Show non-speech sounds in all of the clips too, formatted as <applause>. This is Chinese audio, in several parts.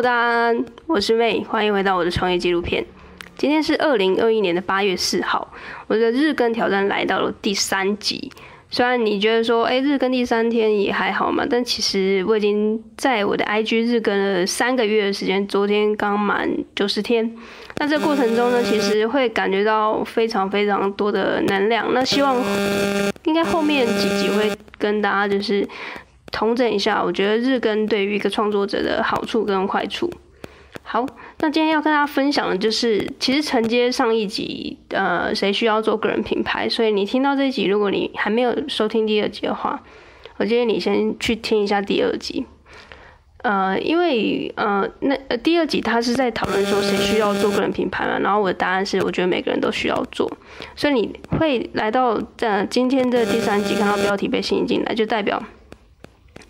Hello，大家安，我是 May，欢迎回到我的创业纪录片。今天是二零二一年的八月四号，我的日更挑战来到了第三集。虽然你觉得说，哎、欸，日更第三天也还好嘛，但其实我已经在我的 IG 日更了三个月的时间，昨天刚满九十天。那这过程中呢，其实会感觉到非常非常多的能量。那希望应该后面几集会跟大家就是统整一下，我觉得日更对于一个创作者的好处跟坏处。好，那今天要跟大家分享的就是，其实承接上一集，呃，谁需要做个人品牌？所以你听到这一集，如果你还没有收听第二集的话，我建议你先去听一下第二集。呃，因为呃，那呃第二集他是在讨论说谁需要做个人品牌嘛，然后我的答案是，我觉得每个人都需要做。所以你会来到呃今天的第三集，看到标题被吸引进来，就代表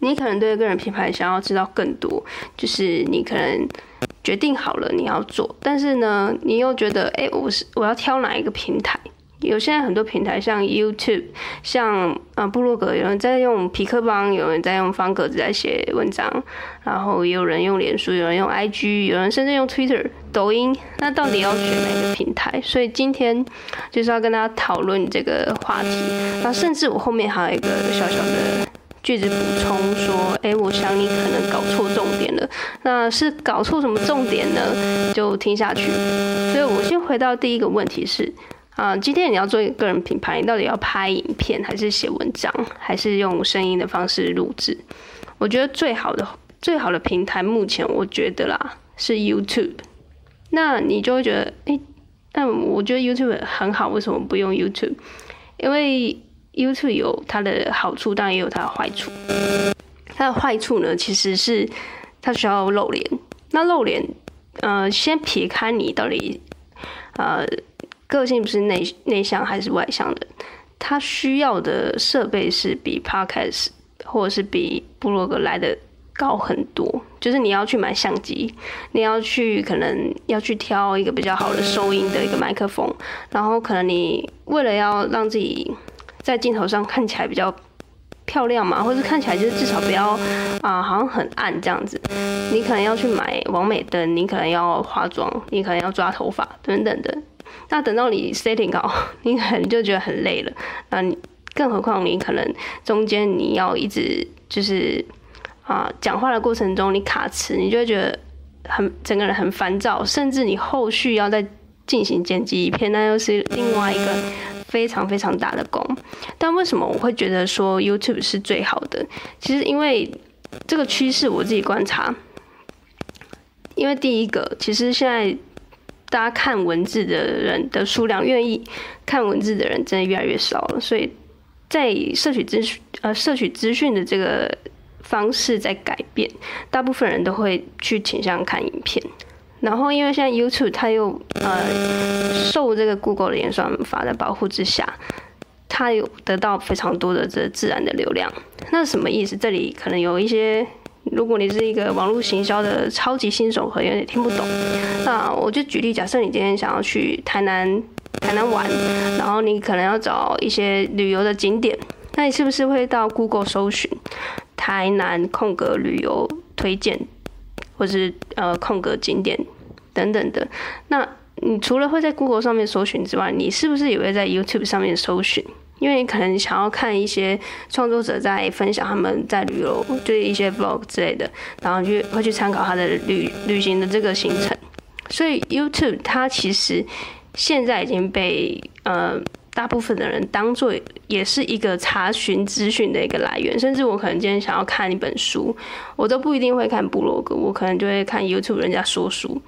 你可能对个人品牌想要知道更多，就是你可能。决定好了你要做，但是呢，你又觉得，哎、我是我要挑哪一个平台？有现在很多平台，像 YouTube，像啊布洛格，有人在用皮克邦，有人在用方格子在写文章，然后也有人用脸书，有人用 IG，有人甚至用 Twitter、抖音。那到底要选哪个平台？所以今天就是要跟大家讨论这个话题。然后甚至我后面还有一个小小的。句子补充说：“哎、我想你可能搞错重点了。那是搞错什么重点呢？就听下去。所以我先回到第一个问题是：啊，今天你要做一个个人品牌，你到底要拍影片，还是写文章，还是用声音的方式录制？我觉得最好的最好的平台，目前我觉得啦是 YouTube。那你就会觉得，哎、欸，但我觉得 YouTube 很好，为什么不用 YouTube？因为 YouTube 有它的好处，当然也有它的坏处。它的坏处呢，其实是它需要露脸。那露脸，呃，先撇开你到底，呃，个性不是内内向还是外向的，它需要的设备是比 Podcast 或者是比部落格来的高很多。就是你要去买相机，你要去可能要去挑一个比较好的收音的一个麦克风，然后可能你为了要让自己在镜头上看起来比较漂亮嘛，或者看起来就是至少不要啊、好像很暗这样子。你可能要去买完美灯，你可能要化妆，你可能要抓头发等等的。那等到你 setting 好，<laughs> 你可能就觉得很累了。那你更何况你可能中间你要一直就是啊讲话的过程中你卡词，你就会觉得很整个人很烦躁，甚至你后续要再进行剪辑一片，那又是另外一个。非常非常大的功，但为什么我会觉得说 YouTube 是最好的？其实因为这个趋势我自己观察，因为第一个，其实现在大家看文字的人的数量，愿意看文字的人真的越来越少了，所以在摄取资讯呃摄取资讯的这个方式在改变，大部分人都会去倾向看影片。然后，因为现在 YouTube 它又呃受这个 Google 的演算法的保护之下，它有得到非常多的这自然的流量。那什么意思？这里可能有一些，如果你是一个网络行销的超级新手，可能有点听不懂。那我就举例，假设你今天想要去台南台南玩，然后你可能要找一些旅游的景点，那你是不是会到 Google 搜寻台南空格旅游推荐？或是呃空格景点等等的，那你除了会在 Google 上面搜寻之外，你是不是也会在 YouTube 上面搜寻？因为你可能想要看一些创作者在分享他们在旅游，就是一些 Vlog 之类的，然后去会去参考他的旅旅行的这个行程。所以 YouTube 它其实现在已经被呃。大部分的人当做也是一个查询资讯的一个来源，甚至我可能今天想要看一本书，我都不一定会看部落格，我可能就会看 YouTube 人家说书。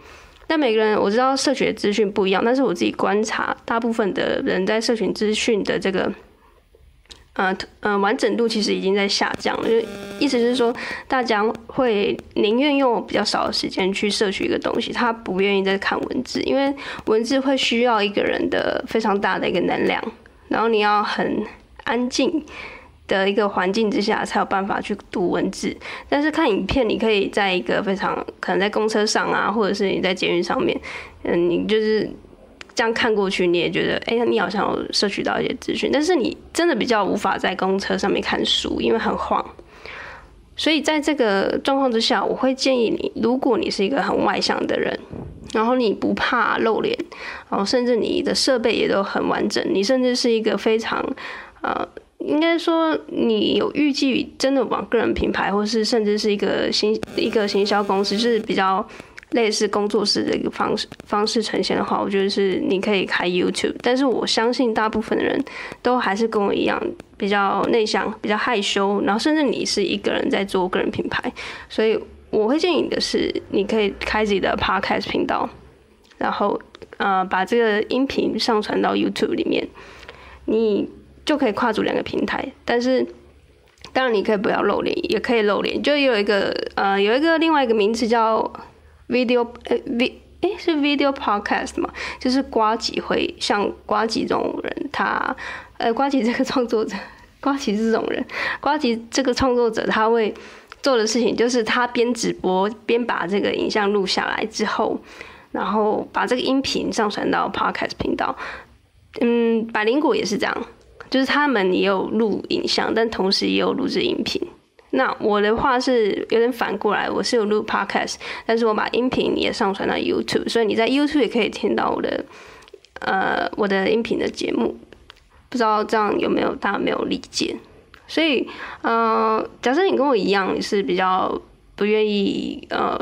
但每个人我知道社群资讯不一样，但是我自己观察，大部分的人在社群资讯的这个。呃呃，完整度其实已经在下降了，就意思是说，大家会宁愿用比较少的时间去摄取一个东西，他不愿意再看文字，因为文字会需要一个人的非常大的一个能量，然后你要很安静的一个环境之下才有办法去读文字。但是看影片，你可以在一个非常可能在公车上啊，或者是你在捷运上面，嗯，你就是。这样看过去，你也觉得，哎、你好像有摄取到一些资讯，但是你真的比较无法在公车上面看书，因为很晃。所以在这个状况之下，我会建议你，如果你是一个很外向的人，然后你不怕露脸，然后甚至你的设备也都很完整，你甚至是一个非常呃，应该说你有预计真的往个人品牌，或是甚至是一个行一个行销公司，就是比较。类似工作室的一个方式方式呈现的话，我觉得是你可以开 YouTube，但是我相信大部分的人都还是跟我一样比较内向、比较害羞，然后甚至你是一个人在做个人品牌，所以我会建议你的是，你可以开自己的 Podcast 频道，然后呃把这个音频上传到 YouTube 里面，你就可以跨足两个平台，但是当然你可以不要露脸，也可以露脸，就有一个呃有一个另外一个名词叫。Video 诶 v 诶是 video podcast 嘛？就是瓜吉会像瓜吉这种人，他呃瓜吉这个创作者，瓜吉这种人，瓜吉这个创作者他会做的事情就是他边直播边把这个影像录下来之后，然后把这个音频上传到 podcast 频道。嗯，百灵果也是这样，就是他们也有录影像，但同时也有录制音频。那我的话是有点反过来，我是有录 podcast，但是我把音频也上传到 YouTube，所以你在 YouTube 也可以听到我的呃我的音频的节目。不知道这样有没有大家没有理解？所以呃，假设你跟我一样，是比较不愿意呃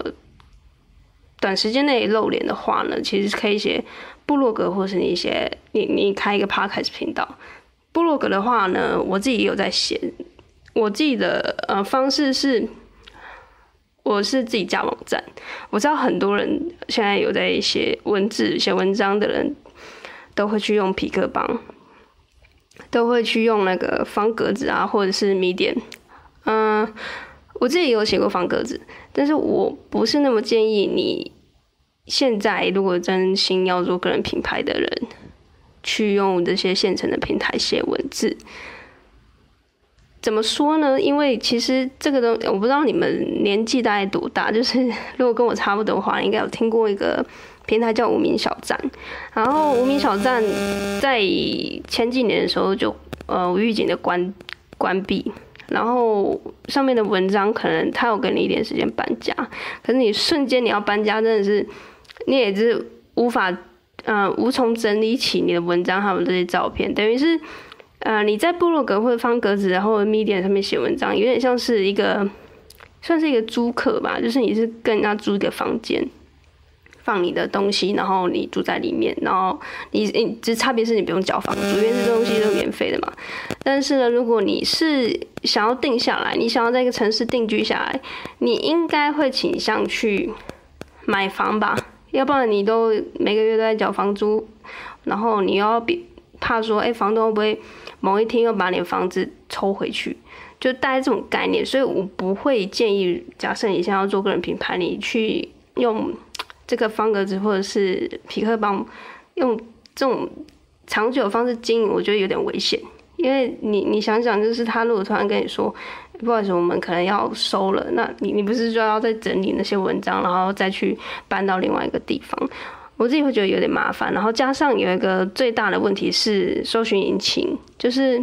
短时间内露脸的话呢，其实可以写部落格，或是你写你你开一个 podcast 频道。部落格的话呢，我自己也有在写。我自己的呃方式是，我是自己架网站。我知道很多人现在有在写文字、写文章的人，都会去用皮克邦，都会去用那个方格子啊，或者是 Medium。嗯，我自己也有写过方格子，但是我不是那么建议你现在如果真心要做个人品牌的人，去用这些现成的平台写文字。怎么说呢？因为其实这个东西，我不知道你们年纪大概多大。就是 <laughs> 如果跟我差不多的话，应该有听过一个平台叫无名小站。然后无名小站在前几年的时候就呃预警的关关闭，然后上面的文章可能他有给你一点时间搬家，可是你瞬间你要搬家，真的是你也是无法呃无从整理起你的文章还有这些照片，等于是。呃，你在部落格或者方格子，然后 Medium 上面写文章，有点像是一个，算是一个租客吧，就是你是跟人家租一个房间，放你的东西，然后你住在里面，然后你你只差别是你不用交房租，因为这东西都免费的嘛。但是呢，如果你是想要定下来，你想要在一个城市定居下来，你应该会倾向去买房吧，要不然你都每个月都在缴房租，然后你要比怕说，哎、房东会不会？某一天又把你的房子抽回去，就大概这种概念，所以我不会建议，假设你现在要做个人品牌，你去用这个方格子或者是匹克邦，用这种长久的方式经营，我觉得有点危险。因为你你想想，就是他如果突然跟你说，不好意思，我们可能要收了，那你你不是就要再整理那些文章，然后再去搬到另外一个地方？我自己会觉得有点麻烦，然后加上有一个最大的问题是搜寻引擎，就是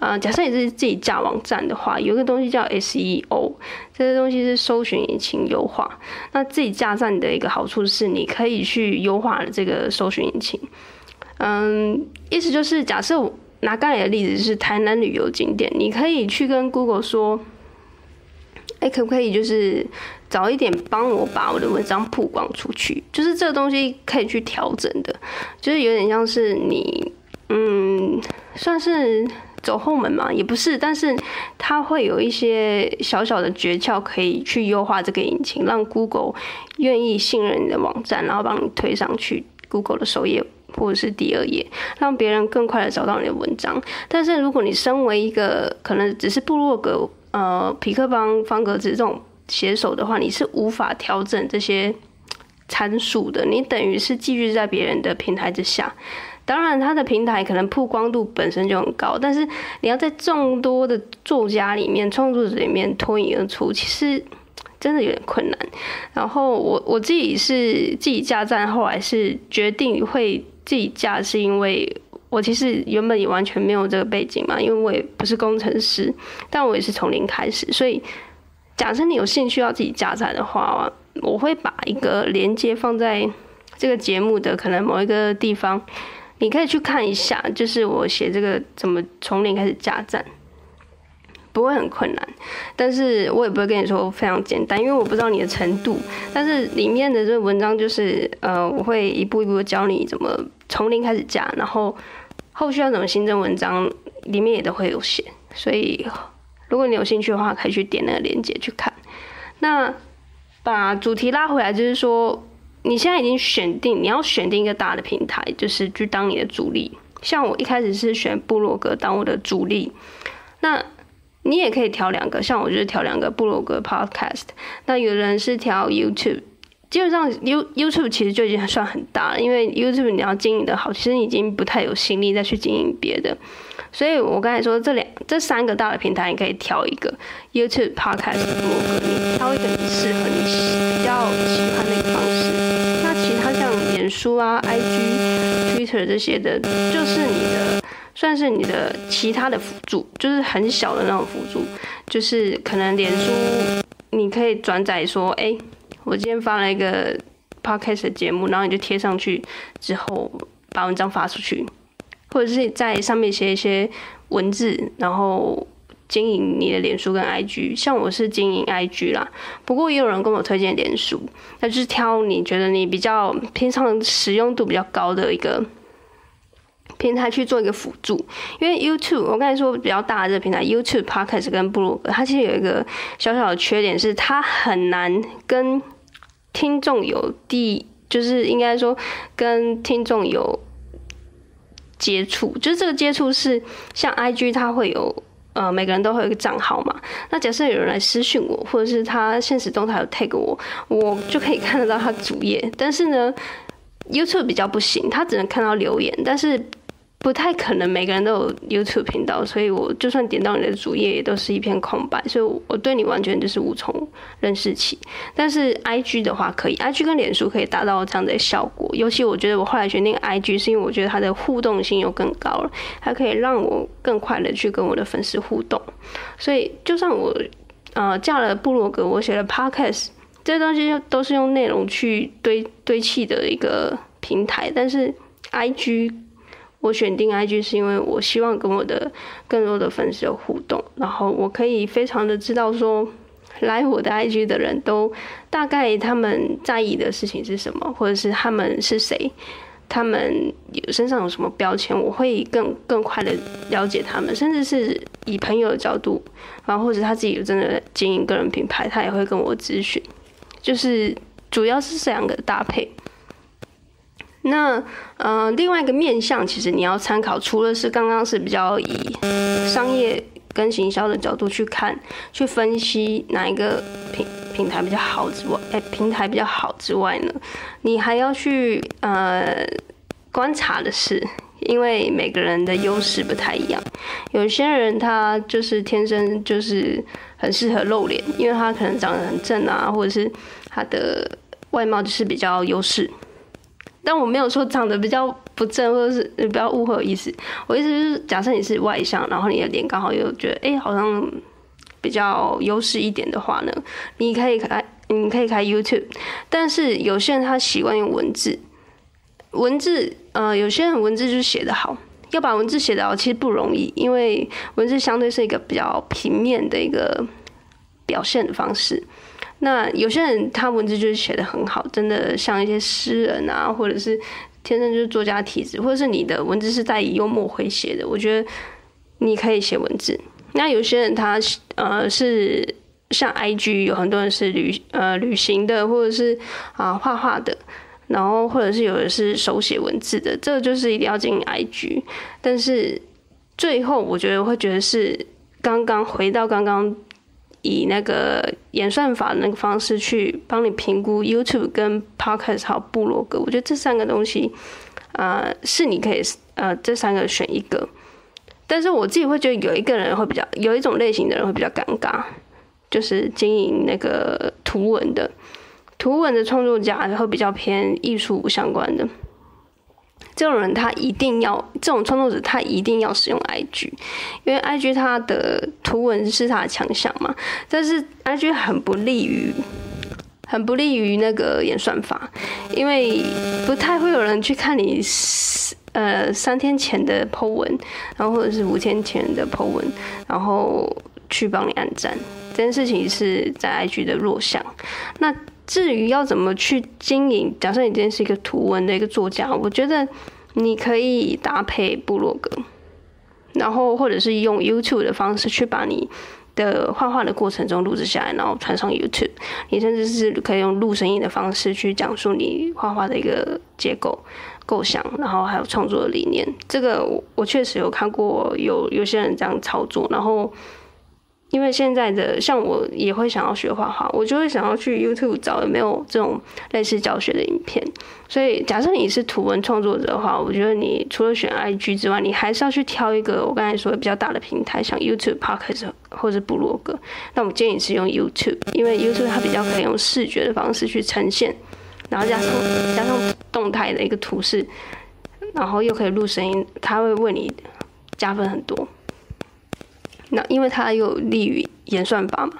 呃，假设你是自己架网站的话，有一个东西叫 SEO，这些东西是搜寻引擎优化。那自己架站的一个好处是，你可以去优化这个搜寻引擎。嗯，意思就是，假设拿刚才的例子是台南旅游景点，你可以去跟 Google 说，哎，可不可以就是。早一点帮我把我的文章曝光出去，就是这个东西可以去调整的，就是有点像是你，嗯，算是走后门嘛，也不是，但是它会有一些小小的诀窍可以去优化这个引擎，让 Google 愿意信任你的网站，然后帮你推上去 Google 的首页或者是第二页，让别人更快的找到你的文章。但是如果你身为一个可能只是部落格，呃，皮克邦方格子这种。写手的话，你是无法调整这些参数的，你等于是继续在别人的平台之下。当然，他的平台可能曝光度本身就很高，但是你要在众多的作家里面、创作者里面脱颖而出，其实真的有点困难。然后我我自己是自己架站，后来是决定会自己架，是因为我其实原本也完全没有这个背景嘛，因为我也不是工程师，但我也是从零开始，所以。假设你有兴趣要自己加载的话，我会把一个连接放在这个节目的可能某一个地方，你可以去看一下，就是我写这个怎么从零开始加赞，不会很困难，但是我也不会跟你说非常简单，因为我不知道你的程度。但是里面的这个文章就是，呃，我会一步一步教你怎么从零开始加，然后后续要怎么新增文章，里面也都会有写，所以。如果你有兴趣的话，可以去点那个链接去看。那把主题拉回来，就是说你现在已经选定，你要选定一个大的平台，就是去当你的主力。像我一开始是选部落格当我的主力，那你也可以调两个，像我就是调两个部落格 Podcast。那有人是调 YouTube，基本上 You YouTube 其实就已经算很大了，因为 YouTube 你要经营的好，其实已经不太有心力再去经营别的。所以我刚才说这两、这三个大的平台，你可以挑一个 YouTube、Podcast、部落格，你挑一个你适合你比较喜欢的一个方式。那其他像脸书啊、IG、Twitter 这些的，就是你的算是你的其他的辅助，就是很小的那种辅助，就是可能脸书你可以转载说，哎、我今天发了一个 Podcast 的节目，然后你就贴上去之后把文章发出去。或者是在上面写一些文字，然后经营你的脸书跟 IG。像我是经营 IG 啦，不过也有人跟我推荐脸书，那就是挑你觉得你比较平常使用度比较高的一个平台去做一个辅助。因为 YouTube 我刚才说比较大的这个平台，YouTube、Podcast 跟布鲁格，它其实有一个小小的缺点是它很难跟听众有第，就是应该说跟听众有。接触就是这个接触是像 IG，它会有呃每个人都会有一个账号嘛。那假设有人来私讯我，或者是他现实动态有 tag 我，我就可以看得到他主页。但是呢，YouTube 比较不行，他只能看到留言，但是。不太可能每个人都有 YouTube 频道，所以我就算点到你的主页，也都是一片空白，所以我对你完全就是无从认识起。但是 IG 的话可以，IG 跟脸书可以达到这样的效果。尤其我觉得我后来决定 IG，是因为我觉得它的互动性又更高了，它可以让我更快的去跟我的粉丝互动。所以就算我呃架了部落格，我写了 Podcast，这些东西都是用内容去堆堆砌的一个平台，但是 IG。我选定 IG 是因为我希望跟我的更多的粉丝有互动，然后我可以非常的知道说，来我的 IG 的人都大概他们在意的事情是什么，或者是他们是谁，他们有身上有什么标签，我会更更快的了解他们，甚至是以朋友的角度，然后或者他自己真的经营个人品牌，他也会跟我咨询，就是主要是这两个搭配。那呃，另外一个面向，其实你要参考，除了是刚刚是比较以商业跟行销的角度去看，去分析哪一个平平台比较好之外，哎，平台比较好之外呢，你还要去呃观察的是，因为每个人的优势不太一样，有些人他就是天生就是很适合露脸，因为他可能长得很正啊，或者是他的外貌就是比较优势。但我没有说长得比较不正，或者是你不要误会我意思。我意思就是，假设你是外向，然后你的脸刚好又觉得哎、好像比较优势一点的话呢，你可以开，你可以开 YouTube。但是有些人他习惯用文字，文字呃，有些人文字就是写得好，要把文字写得好其实不容易，因为文字相对是一个比较平面的一个表现的方式。那有些人他文字就是写的很好，真的像一些诗人啊，或者是天生就是作家体质，或者是你的文字是带以幽默诙谐的，我觉得你可以写文字。那有些人他呃是像 IG 有很多人是旅呃旅行的，或者是啊画画的，然后或者是有的是手写文字的，这就是一定要经营 IG。但是最后我觉得会觉得是刚刚回到刚刚。以那个演算法的那个方式去帮你评估 YouTube 跟 Podcast 还有部落格，我觉得这三个东西，啊、是你可以呃这三个选一个。但是我自己会觉得有一个人会比较有一种类型的人会比较尴尬，就是经营那个图文的图文的创作家会比较偏艺术相关的。这种人他一定要，这种创作者他一定要使用 IG，因为 IG 它的图文是他的强项嘛。但是 IG 很不利于，很不利于那个演算法，因为不太会有人去看你呃三天前的 po 文，然后或者是五天前的 po 文，然后去帮你按赞。这件事情是在 IG 的弱项。那至于要怎么去经营，假设你今天是一个图文的一个作家，我觉得你可以搭配部落格，然后或者是用 YouTube 的方式去把你的画画的过程中录制下来，然后传上 YouTube。你甚至是可以用录声音的方式去讲述你画画的一个结构、构想，然后还有创作的理念。这个我我确实有看过有有些人这样操作，然后。因为现在的像我也会想要学画画，我就会想要去 YouTube 找有没有这种类似教学的影片。所以假设你是图文创作者的话，我觉得你除了选 IG 之外，你还是要去挑一个我刚才说的比较大的平台，像 YouTube、Podcast 或者部落格。那我建议是用 YouTube，因为 YouTube 它比较可以用视觉的方式去呈现，然后加上加上动态的一个图示，然后又可以录声音，它会为你加分很多。那因为它有利于演算法嘛。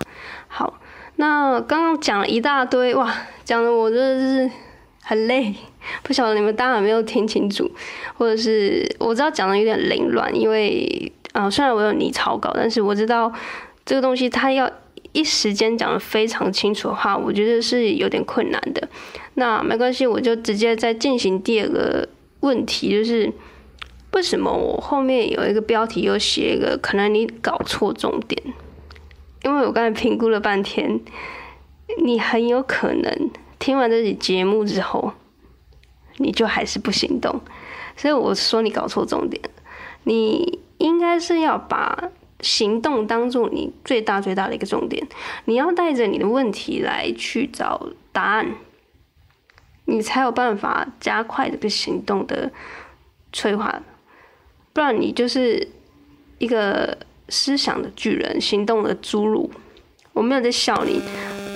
好，那刚刚讲了一大堆哇，讲的我真的是很累，不晓得你们大家有没有听清楚，或者是我知道讲的有点凌乱，因为啊、虽然我有拟草稿，但是我知道这个东西它要一时间讲的非常清楚的话，我觉得是有点困难的。那没关系，我就直接再进行第二个问题，就是。为什么我后面有一个标题又写一个可能你搞错重点？因为我刚才评估了半天，你很有可能听完这集节目之后，你就还是不行动。所以我说你搞错重点，你应该是要把行动当做你最大最大的一个重点。你要带着你的问题来去找答案，你才有办法加快这个行动的催化。不然你就是一个思想的巨人，行动的侏儒。我没有在笑你，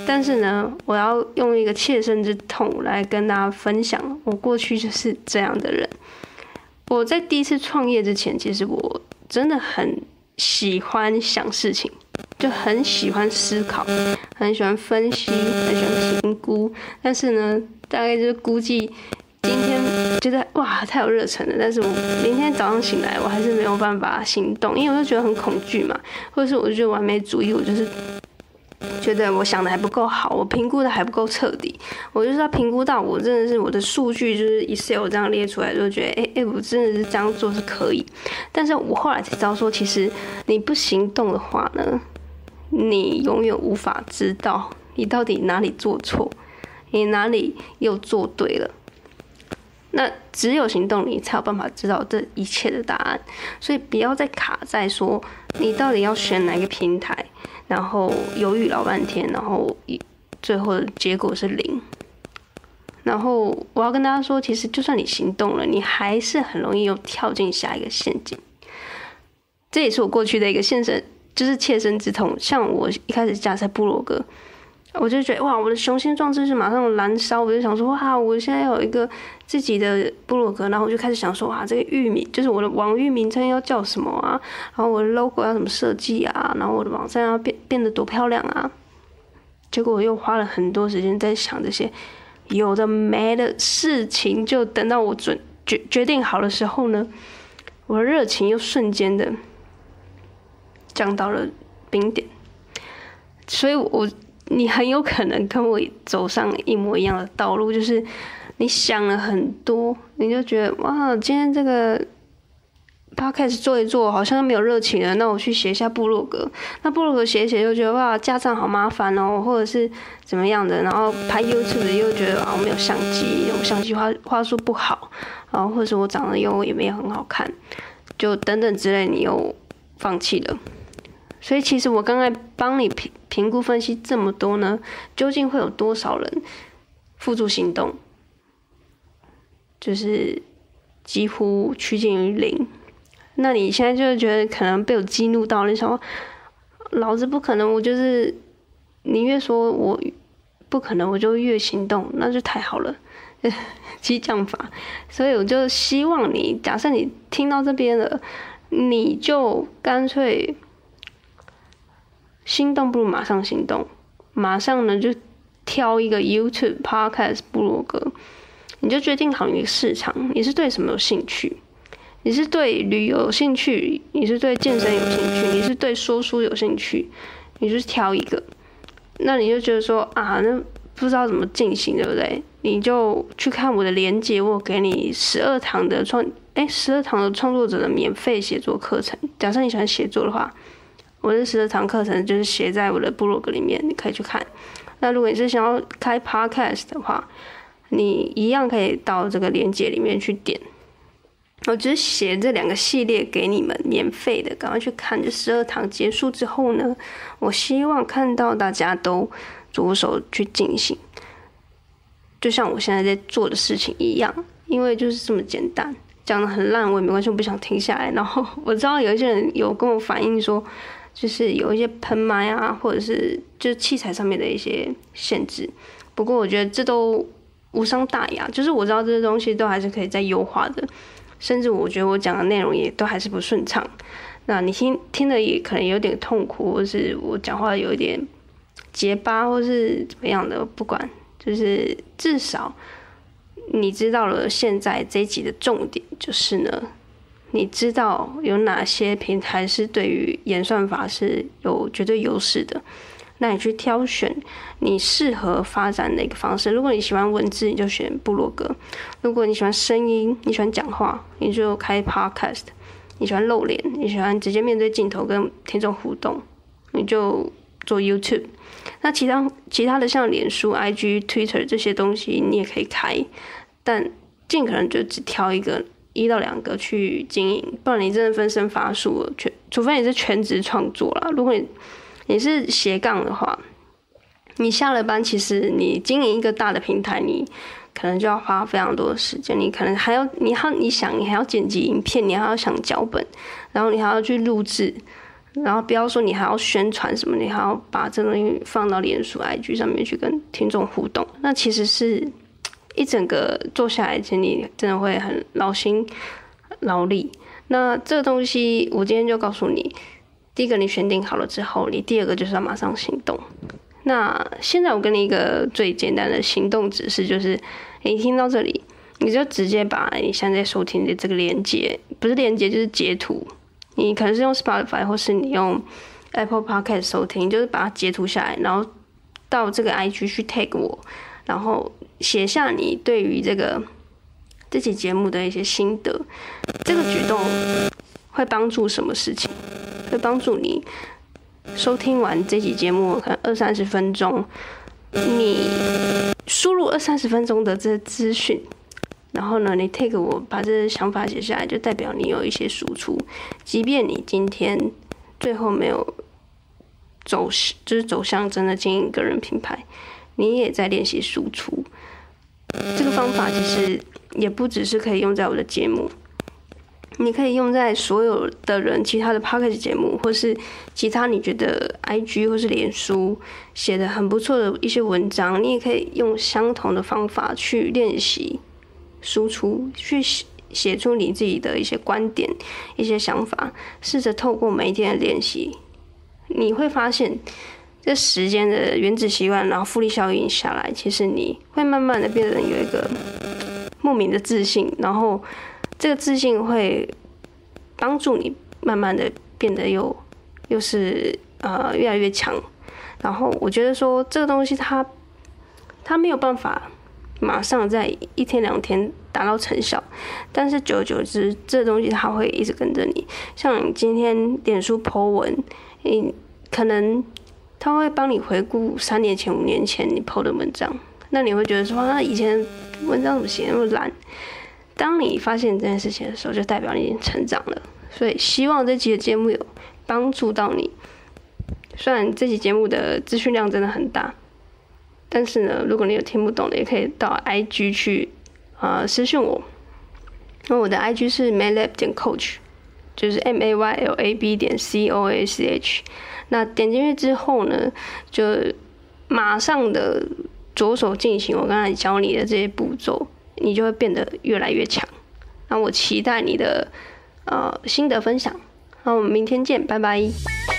但是呢，我要用一个切身之痛来跟大家分享，我过去就是这样的人。我在第一次创业之前，其实我真的很喜欢想事情，就很喜欢思考，很喜欢分析，很喜欢评估。但是呢，大概就是估计。觉得哇，太有热忱了，但是我明天早上醒来，我还是没有办法行动，因为我就觉得很恐惧嘛，或者是我就觉得完美主义，我就是觉得我想的还不够好，我评估的还不够彻底，我就是要评估到我真的是我的数据就是 Excel 这样列出来，就觉得哎哎、我真的是这样做是可以，但是我后来才知道说，其实你不行动的话呢，你永远无法知道你到底哪里做错，你哪里又做对了。那只有行动，你才有办法知道这一切的答案。所以不要再卡在说你到底要选哪个平台，然后犹豫老半天，然后最后的结果是零。然后我要跟大家说，其实就算你行动了，你还是很容易又跳进下一个陷阱。这也是我过去的一个现身，就是切身之痛。像我一开始架在部落格。我就觉得哇，我的雄心壮志是马上燃烧，我就想说哇，我现在有一个自己的部落格，然后我就开始想说哇，这个域名就是我的网域名称要叫什么啊？然后我的 logo 要怎么设计啊？然后我的网站要变变得多漂亮啊？结果我又花了很多时间在想这些有的没的事情，就等到我准决决定好的时候呢，我的热情又瞬间的降到了冰点，所以我。你很有可能跟我走上一模一样的道路，就是你想了很多，你就觉得哇，今天这个 podcast 做一做，好像没有热情了，那我去写一下部落格。那部落格写一写，又觉得哇，架站好麻烦哦，或者是怎么样的。然后拍 YouTube 又觉得啊，我没有相机，我相机画画术不好，然后或者是我长得又也没有很好看，就等等之类，你又放弃了。所以其实我刚才帮你评评估分析这么多呢，究竟会有多少人付诸行动？就是几乎趋近于零。那你现在就是觉得可能被我激怒到，你想说，老子不可能，我就是你越说我不可能我就越行动，那就太好了，<laughs> 激将法。所以我就希望你，假设你听到这边了，你就干脆心动不如马上行动，马上呢就挑一个 YouTube、Podcast、部落格，你就决定好你的市场，你是对什么有兴趣？你是对旅游有兴趣？你是对健身有兴趣？你是对说书有兴趣？你就是挑一个，那你就觉得说啊，那不知道怎么进行，对不对？你就去看我的连接，我给你十二堂的创，哎，十二堂的创作者的免费写作课程。假设你喜欢写作的话，我的十二堂课程就是写在我的部落格里面，你可以去看。那如果你是想要开 podcast 的话，你一样可以到这个链接里面去点。我只写这两个系列给你们免费的，赶快去看。这十二堂结束之后呢，我希望看到大家都着手去进行，就像我现在在做的事情一样。因为就是这么简单，讲得很烂我也没关系，我不想停下来。然后我知道有一些人有跟我反映说，就是有一些喷麦啊，或者是就是器材上面的一些限制。不过我觉得这都无伤大雅，就是我知道这些东西都还是可以再优化的。甚至我觉得我讲的内容也都还是不顺畅，那你听听的也可能有点痛苦，或是我讲话有一点结巴，或是怎么样的，不管，就是至少你知道了现在这一集的重点就是呢，你知道有哪些平台是对于演算法是有绝对优势的。那你去挑选你适合发展的一个方式。如果你喜欢文字，你就选部落格；如果你喜欢声音，你喜欢讲话，你就开 Podcast；你喜欢露脸，你喜欢直接面对镜头跟听众互动，你就做 YouTube。那其他其他的像脸书、IG、Twitter 这些东西，你也可以开，但尽可能就只挑一个一到两个去经营，不然你真的分身乏术了。全除非你是全职创作啦，如果你你是斜杠的话，你下了班，其实你经营一个大的平台，你可能就要花非常多的时间。你可能还要，你还你想，你还要剪辑影片，你还要想脚本，然后你还要去录制，然后不要说你还要宣传什么，你还要把这东西放到脸书、IG 上面去跟听众互动。那其实是一整个做下来，其实你真的会很劳心劳力。那这个东西，我今天就告诉你。第一个你选定好了之后，你第二个就是要马上行动。那现在我给你一个最简单的行动指示，就是你听到这里，你就直接把你现在收听的这个连接，不是连接就是截图，你可能是用 Spotify 或是你用 Apple Podcast 收听，就是把它截图下来，然后到这个 IG 去 tag 我，然后写下你对于这个这期节目的一些心得。这个举动会帮助什么事情？会帮助你收听完这期节目，可能二三十分钟，你输入二三十分钟的这资讯，然后呢，你 take 我把这些想法写下来，就代表你有一些输出。即便你今天最后没有走，就是走向真的经营个人品牌，你也在练习输出。这个方法其实也不只是可以用在我的节目。你可以用在所有的人，其他的 podcast 节目，或是其他你觉得 IG 或是脸书写的很不错的一些文章，你也可以用相同的方法去练习输出，去写出你自己的一些观点、一些想法，试着透过每一天的练习，你会发现这时间的原子习惯，然后复利效应下来，其实你会慢慢的变成有一个莫名的自信，然后。这个自信会帮助你慢慢的变得又又是呃越来越强，然后我觉得说这个东西它它没有办法马上在一天两天达到成效，但是久而久之这东西它会一直跟着你。像今天脸书 po 文，你可能他会帮你回顾三年前、五年前你 po 的文章，那你会觉得说那以前文章怎么写那么烂？当你发现这件事情的时候，就代表你已经成长了。所以希望这期的节目有帮助到你。虽然这期节目的资讯量真的很大，但是呢，如果你有听不懂的，也可以到 IG 去啊、私讯我。那我的 IG 是 mylab 点 coach，就是 M A Y L A B 点 C O s H。那点进去之后呢，就马上的着手进行我刚才教你的这些步骤，你就会变得越来越强。那我期待你的呃心得分享。那我们明天见，拜拜。